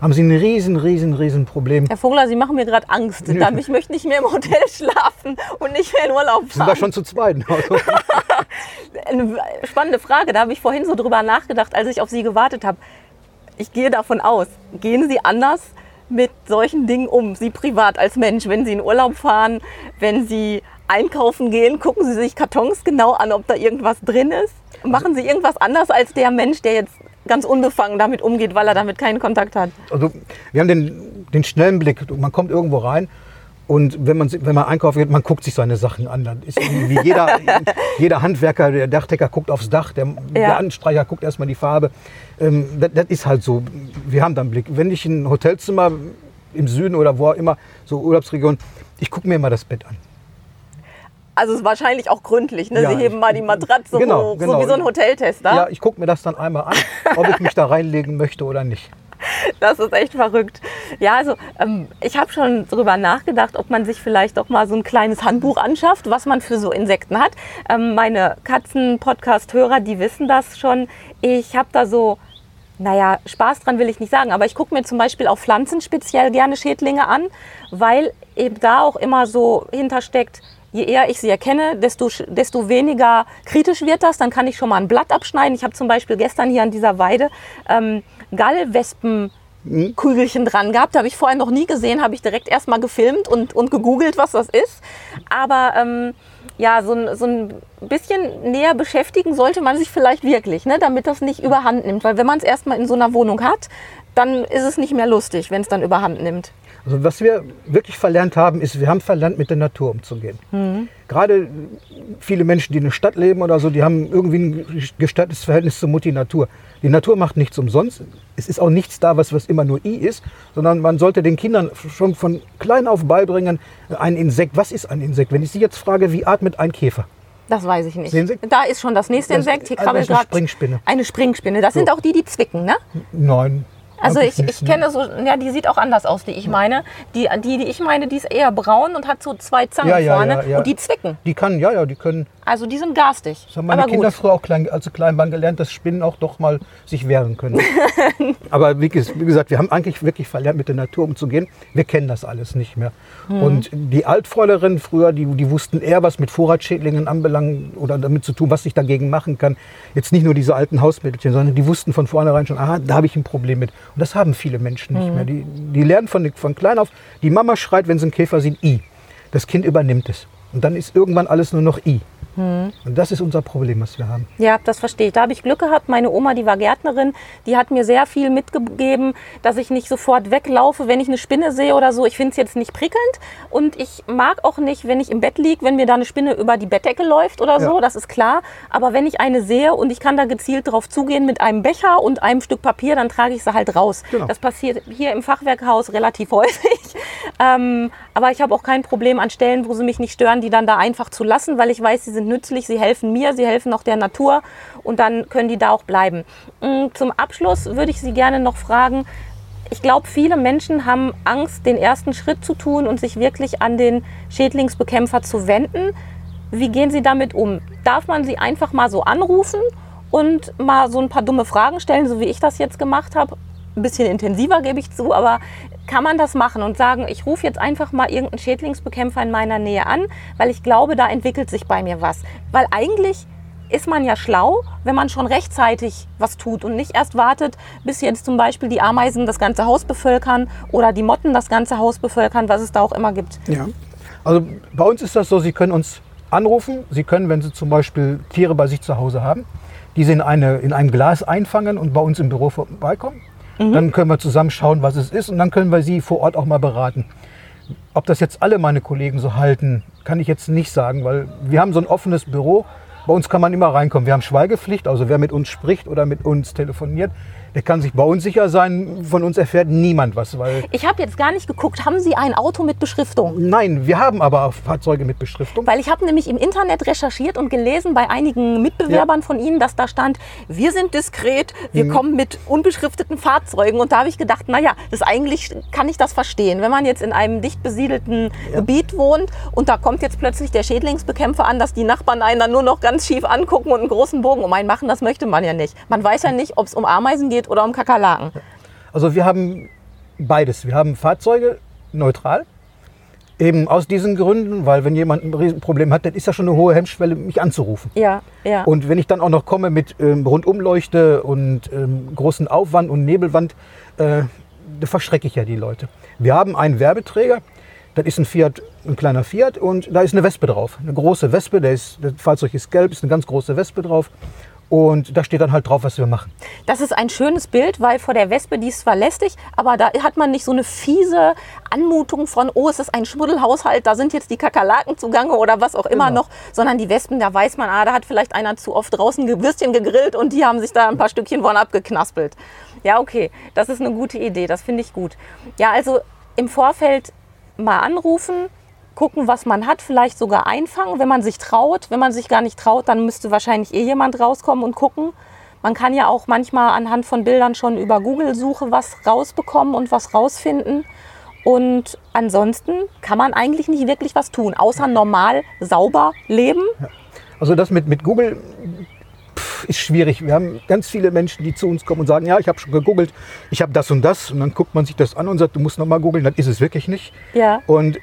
C: haben sie ein riesen, riesen, riesen Problem.
B: Herr Vogler, Sie machen mir gerade Angst. Dann- Ich möchte nicht mehr im Hotel schlafen und nicht mehr in Urlaub
C: Sind wir
B: fahren.
C: schon zu zweit? Also,
B: Eine spannende Frage. Da habe ich vorhin so drüber nachgedacht, als ich auf Sie gewartet habe. Ich gehe davon aus, gehen Sie anders mit solchen Dingen um, Sie privat als Mensch, wenn Sie in Urlaub fahren, wenn Sie einkaufen gehen, gucken Sie sich Kartons genau an, ob da irgendwas drin ist? Machen Sie irgendwas anders als der Mensch, der jetzt ganz unbefangen damit umgeht, weil er damit keinen Kontakt hat?
C: also wir haben den, den schnellen Blick. Man kommt irgendwo rein und wenn man, wenn man einkaufen geht, man guckt sich seine Sachen an. Dann ist irgendwie jeder, jeder Handwerker, der Dachdecker guckt aufs Dach, der, der Anstreicher guckt erstmal die Farbe. Ähm, das, das ist halt so. Wir haben da einen Blick. Wenn ich in ein Hotelzimmer im Süden oder wo auch immer, so Urlaubsregion, ich gucke mir mal das Bett an.
B: Also wahrscheinlich auch gründlich. Ne?
C: Ja,
B: Sie heben mal die Matratze
C: genau,
B: hoch,
C: genau.
B: so wie so ein Hoteltester.
C: Ja, ich gucke mir das dann einmal an, ob ich mich da reinlegen möchte oder nicht.
B: Das ist echt verrückt. Ja, also ähm, ich habe schon darüber nachgedacht, ob man sich vielleicht doch mal so ein kleines Handbuch anschafft, was man für so Insekten hat. Ähm, meine Katzen-Podcast-Hörer, die wissen das schon. Ich habe da so, naja, Spaß dran will ich nicht sagen, aber ich gucke mir zum Beispiel auf Pflanzen speziell gerne Schädlinge an, weil eben da auch immer so hintersteckt, je eher ich sie erkenne, desto, desto weniger kritisch wird das. Dann kann ich schon mal ein Blatt abschneiden. Ich habe zum Beispiel gestern hier an dieser Weide ähm, Gallwespen. Kügelchen dran gehabt, habe ich vorher noch nie gesehen, habe ich direkt erstmal gefilmt und, und gegoogelt, was das ist. Aber ähm, ja, so ein, so ein bisschen näher beschäftigen sollte man sich vielleicht wirklich, ne, damit das nicht überhand nimmt. Weil wenn man es erstmal in so einer Wohnung hat, dann ist es nicht mehr lustig, wenn es dann überhand nimmt.
C: Also was wir wirklich verlernt haben, ist, wir haben verlernt, mit der Natur umzugehen. Gerade viele Menschen, die in der Stadt leben oder so, die haben irgendwie ein gestörtes Verhältnis zur Mutti Natur. Die Natur macht nichts umsonst. Es ist auch nichts da, was, was immer nur I ist, sondern man sollte den Kindern schon von klein auf beibringen, ein Insekt, was ist ein Insekt? Wenn ich Sie jetzt frage, wie atmet ein Käfer?
B: Das weiß ich nicht.
C: Sehen Sie?
B: Da ist schon das nächste Insekt. Hier
C: also
B: krabbelt
C: eine
B: gerade
C: Springspinne.
B: Eine Springspinne. Das sind auch die, die zwicken, ne?
C: Nein.
B: Also ich, ich
C: ne?
B: kenne so, ja, die sieht auch anders aus, die ich meine. Die, die, die ich meine, die ist eher braun und hat so zwei Zangen
C: Ja, ja,
B: vorne
C: ja.
B: und die zwicken.
C: Die kann, ja, ja, die können.
B: Also die sind garstig.
C: Das haben meine
B: Aber
C: Kinder
B: gut.
C: früher auch klein, als sie klein waren gelernt, dass Spinnen auch doch mal sich wehren können. Aber wie, ges- wie gesagt, wir haben eigentlich wirklich verlernt, mit der Natur umzugehen. Wir kennen das alles nicht mehr.
B: Mhm.
C: Und die Altfräulerinnen früher, die, die wussten eher, was mit Vorratsschädlingen anbelangt oder damit zu tun, was ich dagegen machen kann. Jetzt nicht nur diese alten Hausmittelchen, sondern die wussten von vornherein schon, aha, da habe ich ein Problem mit. Und das haben viele Menschen nicht mehr. Die, die lernen von, von klein auf, die Mama schreit, wenn sie einen Käfer sieht, I. Das Kind übernimmt es. Und dann ist irgendwann alles nur noch I.
B: Mhm.
C: Und das ist unser Problem, was wir haben.
B: Ja, das verstehe ich. Da habe ich Glück gehabt. Meine Oma, die war Gärtnerin, die hat mir sehr viel mitgegeben, dass ich nicht sofort weglaufe, wenn ich eine Spinne sehe oder so. Ich finde es jetzt nicht prickelnd und ich mag auch nicht, wenn ich im Bett liege, wenn mir da eine Spinne über die Bettdecke läuft oder so,
C: Ja.
B: das ist klar. Aber wenn ich eine sehe und ich kann da gezielt drauf zugehen mit einem Becher und einem Stück Papier, dann trage ich sie halt raus.
C: Genau.
B: Das passiert hier im Fachwerkhaus relativ häufig. Ähm, aber ich habe auch kein Problem an Stellen, wo sie mich nicht stören, die dann da einfach zu lassen, weil ich weiß, sie sind nützlich, sie helfen mir, sie helfen auch der Natur und dann können die da auch bleiben. Mm, Zum Abschluss würde ich Sie gerne noch fragen, ich glaube, viele Menschen haben Angst, den ersten Schritt zu tun und sich wirklich an den Schädlingsbekämpfer zu wenden. Wie gehen Sie damit um? Darf man sie einfach mal so anrufen und mal so ein paar dumme Fragen stellen, so wie ich das jetzt gemacht habe? Ein bisschen intensiver gebe ich zu, aber kann man das machen und sagen, ich rufe jetzt einfach mal irgendeinen Schädlingsbekämpfer in meiner Nähe an, weil ich glaube, da entwickelt sich bei mir was. Weil eigentlich ist man ja schlau, wenn man schon rechtzeitig was tut und nicht erst wartet, bis jetzt zum Beispiel die Ameisen das ganze Haus bevölkern oder die Motten das ganze Haus bevölkern, was es da auch immer gibt.
C: Ja. Also bei uns ist das so, Sie können uns anrufen. Sie können, wenn Sie zum Beispiel Tiere bei sich zu Hause haben, diese in, eine, in einem Glas einfangen und bei uns im Büro vorbeikommen. Dann können wir zusammen schauen, was es ist und dann können wir Sie vor Ort auch mal beraten. Ob das jetzt alle meine Kollegen so halten, kann ich jetzt nicht sagen, weil wir haben so ein offenes Büro. Bei uns kann man immer reinkommen. Wir haben Schweigepflicht, also wer mit uns spricht oder mit uns telefoniert, der kann sich bei uns sicher sein. Von uns erfährt niemand was, weil
B: Ich habe jetzt gar nicht geguckt, haben Sie ein Auto mit Beschriftung?
C: nein, wir haben aber auch Fahrzeuge mit Beschriftung.
B: Weil ich habe nämlich im Internet recherchiert und gelesen bei einigen Mitbewerbern von Ihnen, dass da stand, wir sind diskret, wir
C: Mhm.
B: kommen mit unbeschrifteten Fahrzeugen. Und da habe ich gedacht, naja, das eigentlich kann ich das verstehen. Wenn man jetzt in einem dicht besiedelten Gebiet wohnt und da kommt jetzt plötzlich der Schädlingsbekämpfer an, dass die Nachbarn einen dann nur noch ganz schief angucken und einen großen Bogen um einen machen, das möchte man ja nicht. Man weiß ja nicht, ob es um Ameisen geht oder um Kakerlaken.
C: Also wir haben beides. Wir haben Fahrzeuge neutral. Eben aus diesen Gründen, weil wenn jemand ein Riesenproblem hat, dann ist ja schon eine hohe Hemmschwelle, mich anzurufen.
B: Ja, ja.
C: Und wenn ich dann auch noch komme mit ähm, Rundumleuchte und ähm, großen Aufwand und Nebelwand, äh, da verschrecke ich ja die Leute. Wir haben einen Werbeträger, das ist ein Fiat, ein kleiner Fiat und da ist eine Wespe drauf. Eine große Wespe, der ist, das Fahrzeug ist gelb, ist eine ganz große Wespe drauf. Und da steht dann halt drauf, was wir machen.
B: Das ist ein schönes Bild, weil vor der Wespe, die ist zwar lästig, aber da hat man nicht so eine fiese Anmutung von, oh, es ist ein Schmuddelhaushalt, da sind jetzt die Kakerlaken zugange oder was auch immer
C: Genau.
B: noch, sondern die Wespen, da weiß man, ah, da hat vielleicht einer zu oft draußen Würstchen gegrillt und die haben sich da ein paar Stückchen von abgeknaspelt. Ja, okay, das ist eine gute Idee, das finde ich gut. Ja, also im Vorfeld mal anrufen, gucken, was man hat, vielleicht sogar einfangen, wenn man sich traut. Wenn man sich gar nicht traut, dann müsste wahrscheinlich eh jemand rauskommen und gucken. Man kann ja auch manchmal anhand von Bildern schon über Google-Suche was rausbekommen und was rausfinden. Und ansonsten kann man eigentlich nicht wirklich was tun, außer normal sauber leben.
C: Also das mit, mit Google pff, ist schwierig. Wir haben ganz viele Menschen, die zu uns kommen und sagen, ja, ich habe schon gegoogelt, ich habe das und das. Und dann guckt man sich das an und sagt, du musst noch mal googeln. Dann ist es wirklich nicht.
B: Ja.
C: Und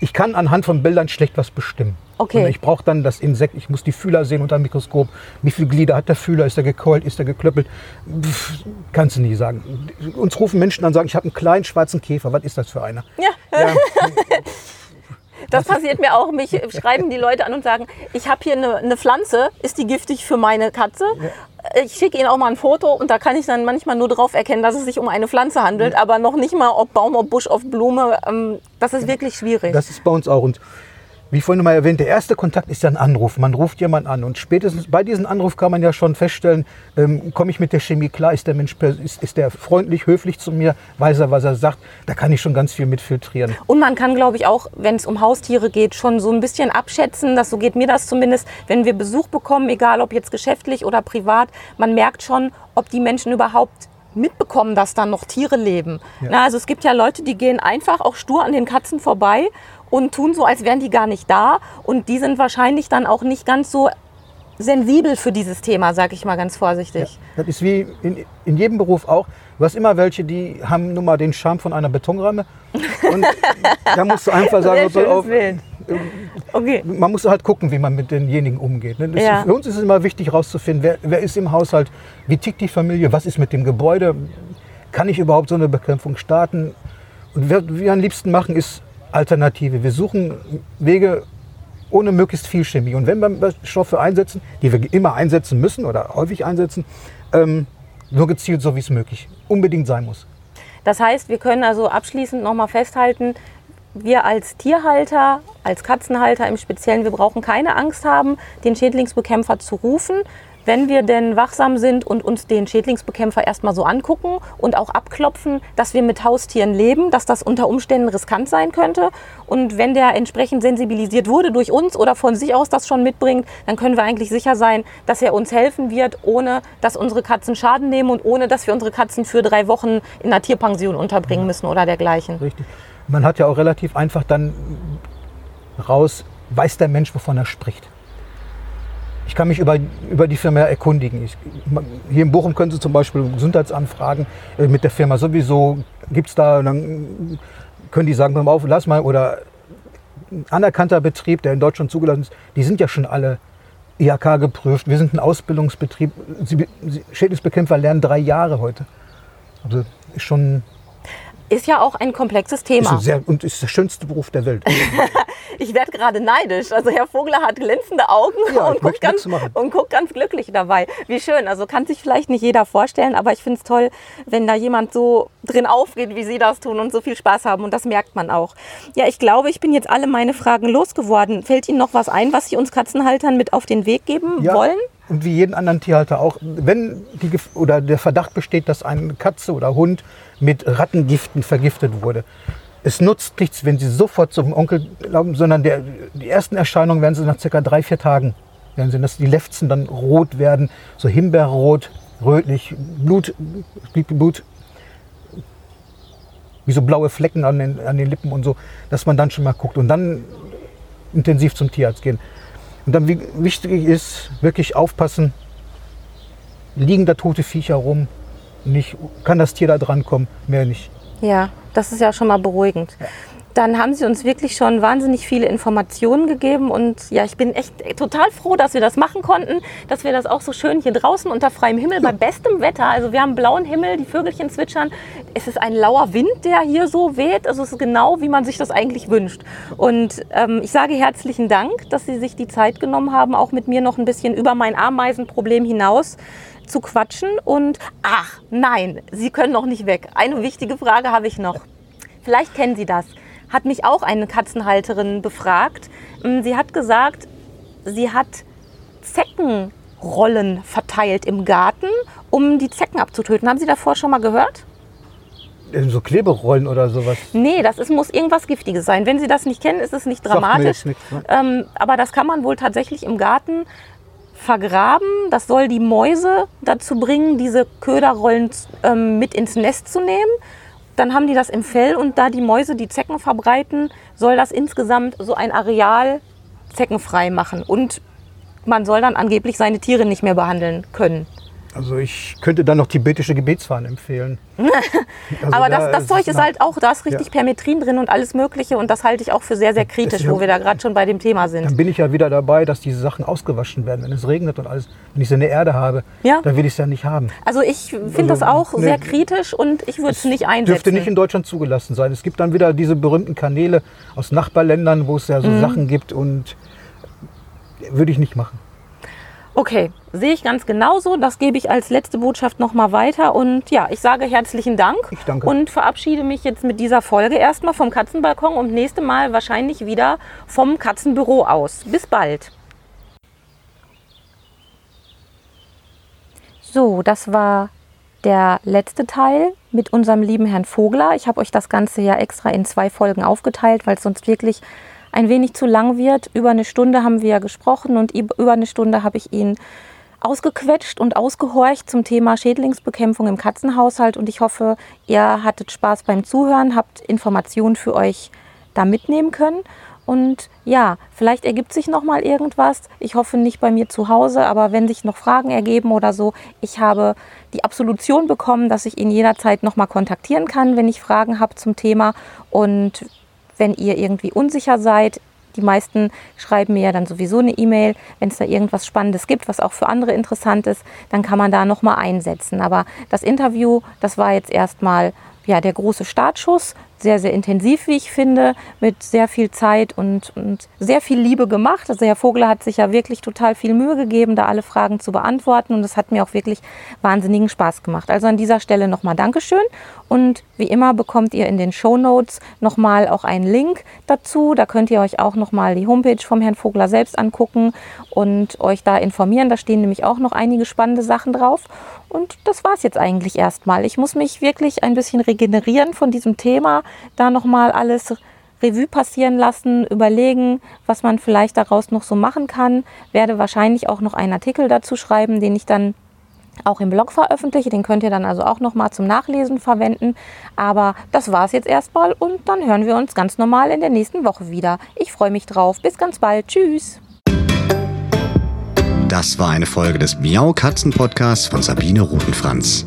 C: ich kann anhand von Bildern schlecht was bestimmen.
B: Okay.
C: Und ich brauche dann das Insekt, ich muss die Fühler sehen unter dem Mikroskop. Wie viele Glieder hat der Fühler? Ist er gekeult? Ist er geklöppelt? Pff, kannst du nie sagen. Uns rufen Menschen an und sagen, ich habe einen kleinen schwarzen Käfer. Was ist das für einer?
B: Ja,
C: Ja,
B: das passiert mir auch. Mich schreiben die Leute an und sagen, ich habe hier eine, eine Pflanze, ist die giftig für meine Katze? Ich schicke ihnen auch mal ein Foto und da kann ich dann manchmal nur drauf erkennen, dass es sich um eine Pflanze handelt, aber noch nicht mal ob Baum, ob Busch, ob Blume. Ähm, Das ist wirklich schwierig.
C: Das ist bei uns auch. Und wie vorhin mal erwähnt, der erste Kontakt ist ja ein Anruf. Man ruft jemanden an. Und spätestens bei diesem Anruf kann man ja schon feststellen, ähm, komme ich mit der Chemie klar? Ist der Mensch ist, ist der freundlich, höflich zu mir? Weiß er, was er sagt? Da kann ich schon ganz viel mitfiltrieren.
B: Und man kann, glaube ich, auch, wenn es um Haustiere geht, schon so ein bisschen abschätzen, dass so geht mir das zumindest, wenn wir Besuch bekommen, egal ob jetzt geschäftlich oder privat, man merkt schon, ob die Menschen überhaupt mitbekommen, dass da noch Tiere leben. Na, also es gibt ja Leute, die gehen einfach auch stur an den Katzen vorbei und tun so, als wären die gar nicht da. Und die sind wahrscheinlich dann auch nicht ganz so sensibel für dieses Thema, sage ich mal ganz vorsichtig.
C: Das ist wie in, in jedem Beruf auch. Du hast immer welche, die haben nun mal den Charme von einer Betonramme. Und da musst du einfach sagen,
B: Sehr
C: pass auf,
B: Bild. Okay.
C: man muss halt gucken, wie man mit denjenigen umgeht. ne?
B: Ja.
C: ist, für uns ist es immer wichtig herauszufinden, wer, wer ist im Haushalt, wie tickt die Familie, was ist mit dem Gebäude, kann ich überhaupt so eine Bekämpfung starten. Und was wir am liebsten machen, ist Alternative. Wir suchen Wege ohne möglichst viel Chemie. Und wenn wir Stoffe einsetzen, die wir immer einsetzen müssen oder häufig einsetzen, ähm, nur gezielt, so wie es möglich unbedingt sein muss.
B: Das heißt, wir können also abschließend nochmal festhalten, wir als Tierhalter, als Katzenhalter im Speziellen, wir brauchen keine Angst haben, den Schädlingsbekämpfer zu rufen. Wenn wir denn wachsam sind und uns den Schädlingsbekämpfer erstmal so angucken und auch abklopfen, dass wir mit Haustieren leben, dass das unter Umständen riskant sein könnte. Und wenn der entsprechend sensibilisiert wurde durch uns oder von sich aus das schon mitbringt, dann können wir eigentlich sicher sein, dass er uns helfen wird, ohne dass unsere Katzen Schaden nehmen und ohne dass wir unsere Katzen für drei Wochen in einer Tierpension unterbringen müssen oder dergleichen.
C: Richtig. Man hat ja auch relativ einfach dann raus, weiß der Mensch, wovon er spricht. Ich kann mich über, über die Firma erkundigen. Ich, hier in Bochum können Sie zum Beispiel ein Gesundheitsamt fragen, äh, mit der Firma sowieso, gibt es da, dann können die sagen, mal auf, lass mal, oder ein anerkannter Betrieb, der in Deutschland zugelassen ist, die sind ja schon alle IHK geprüft. Wir sind ein Ausbildungsbetrieb. Sie, Sie, Schädlingsbekämpfer lernen drei Jahre heute. Also ist schon
B: ist ja auch ein komplexes Thema.
C: Ist sehr, und ist der schönste Beruf der Welt.
B: ich werde gerade neidisch. Also Herr Vogler hat glänzende Augen ja, und, guckt ganz, und, guckt ganz, glücklich dabei. Wie schön. Also kann sich vielleicht nicht jeder vorstellen, aber ich finde es toll, wenn da jemand so drin aufgeht, wie Sie das tun und so viel Spaß haben. Und das merkt man auch. Ja, ich glaube, ich bin jetzt alle meine Fragen losgeworden. Fällt Ihnen noch was ein, was Sie uns Katzenhaltern mit auf den Weg geben ja. wollen?
C: Und wie jeden anderen Tierhalter auch, wenn die, oder der Verdacht besteht, dass eine Katze oder Hund mit Rattengiften vergiftet wurde. Es nutzt nichts, wenn Sie sofort zum Onkel glauben, sondern der, die ersten Erscheinungen werden Sie nach circa drei, vier Tagen werden Sie, dass die Lefzen dann rot werden, so Himbeerrot, rötlich, Blut, Blut, wie so blaue Flecken an den, an den Lippen und so, dass man dann schon mal guckt und dann intensiv zum Tierarzt gehen. Und dann wichtig ist, wirklich aufpassen, liegen da tote Viecher rum, nicht, kann das Tier da dran kommen, mehr nicht.
B: Ja, das ist ja schon mal beruhigend. Ja dann haben Sie uns wirklich schon wahnsinnig viele Informationen gegeben. Und ja, ich bin echt total froh, dass wir das machen konnten, dass wir das auch so schön hier draußen unter freiem Himmel bei bestem Wetter. Also wir haben blauen Himmel, die Vögelchen zwitschern. Es ist ein lauer Wind, der hier so weht. Also es ist genau, wie man sich das eigentlich wünscht. Und ähm, ich sage herzlichen Dank, dass Sie sich die Zeit genommen haben, auch mit mir noch ein bisschen über mein Ameisenproblem hinaus zu quatschen. Und ach nein, Sie können noch nicht weg. Eine wichtige Frage habe ich noch. Vielleicht kennen Sie das hat mich auch eine Katzenhalterin befragt. Mm, sie hat gesagt, sie hat Zeckenrollen verteilt im Garten, um die Zecken abzutöten. Haben Sie davor schon mal gehört?
C: So Kleberollen oder sowas?
B: Nee, das ist, muss irgendwas Giftiges sein. Wenn Sie das nicht kennen, ist es nicht dramatisch. Nichts, ne? ähm, aber das kann man wohl tatsächlich im Garten vergraben. Das soll die Mäuse dazu bringen, diese Köderrollen ähm, mit ins Nest zu nehmen dann haben die das im Fell und da die Mäuse die Zecken verbreiten, soll das insgesamt so ein Areal zeckenfrei machen. Und man soll dann angeblich seine Tiere nicht mehr behandeln können.
C: Also ich könnte dann noch tibetische Gebetsfahnen empfehlen.
B: Also Aber da das, das Zeug ist halt auch, da ist richtig ja. Permetrin drin und alles Mögliche und das halte ich auch für sehr, sehr kritisch, wo wir da gerade schon bei dem Thema sind.
C: Dann bin ich ja wieder dabei, dass diese Sachen ausgewaschen werden, wenn es regnet und alles. Wenn ich so eine Erde habe, ja. dann will ich es ja nicht haben.
B: Also ich finde also, das auch ne, sehr kritisch und ich würde es nicht einsetzen.
C: Dürfte nicht in Deutschland zugelassen sein. Es gibt dann wieder diese berühmten Kanäle aus Nachbarländern, wo es ja so mhm. Sachen gibt und würde ich nicht machen.
B: Okay, sehe ich ganz genauso. Das gebe ich als letzte Botschaft nochmal weiter. Und ja, ich sage herzlichen Dank.
C: Ich danke.
B: Und verabschiede mich jetzt mit dieser Folge erstmal vom Katzenbalkon und nächste Mal wahrscheinlich wieder vom Katzenbüro aus. Bis bald. So, das war der letzte Teil mit unserem lieben Herrn Vogler. Ich habe euch das Ganze ja extra in zwei Folgen aufgeteilt, weil es sonst wirklich ein wenig zu lang wird. Über eine Stunde haben wir gesprochen und über eine Stunde habe ich ihn ausgequetscht und ausgehorcht zum Thema Schädlingsbekämpfung im Katzenhaushalt und ich hoffe, ihr hattet Spaß beim Zuhören, habt Informationen für euch da mitnehmen können. Und ja, vielleicht ergibt sich noch mal irgendwas. Ich hoffe nicht bei mir zu Hause, aber wenn sich noch Fragen ergeben oder so, ich habe die Absolution bekommen, dass ich ihn jederzeit noch mal kontaktieren kann, wenn ich Fragen habe zum Thema. Und wenn ihr irgendwie unsicher seid. Die meisten schreiben mir ja dann sowieso eine E-Mail, wenn es da irgendwas Spannendes gibt, was auch für andere interessant ist, dann kann man da nochmal einsetzen. Aber das Interview, das war jetzt erstmal ja, der große Startschuss sehr, sehr intensiv, wie ich finde, mit sehr viel Zeit und, und sehr viel Liebe gemacht. Also Herr Vogler hat sich ja wirklich total viel Mühe gegeben, da alle Fragen zu beantworten und es hat mir auch wirklich wahnsinnigen Spaß gemacht. Also an dieser Stelle nochmal Dankeschön und wie immer bekommt ihr in den Show Notes nochmal auch einen Link dazu. Da könnt ihr euch auch nochmal die Homepage vom Herrn Vogler selbst angucken und euch da informieren. Da stehen nämlich auch noch einige spannende Sachen drauf. Und das war es jetzt eigentlich erstmal. Ich muss mich wirklich ein bisschen regenerieren von diesem Thema, da nochmal alles Revue passieren lassen, überlegen, was man vielleicht daraus noch so machen kann. Werde wahrscheinlich auch noch einen Artikel dazu schreiben, den ich dann auch im Blog veröffentliche. Den könnt ihr dann also auch nochmal zum Nachlesen verwenden. Aber das war es jetzt erstmal und dann hören wir uns ganz normal in der nächsten Woche wieder. Ich freue mich drauf. Bis ganz bald. Tschüss.
A: Das war eine Folge des Miau Katzen Podcasts von Sabine Rutenfranz.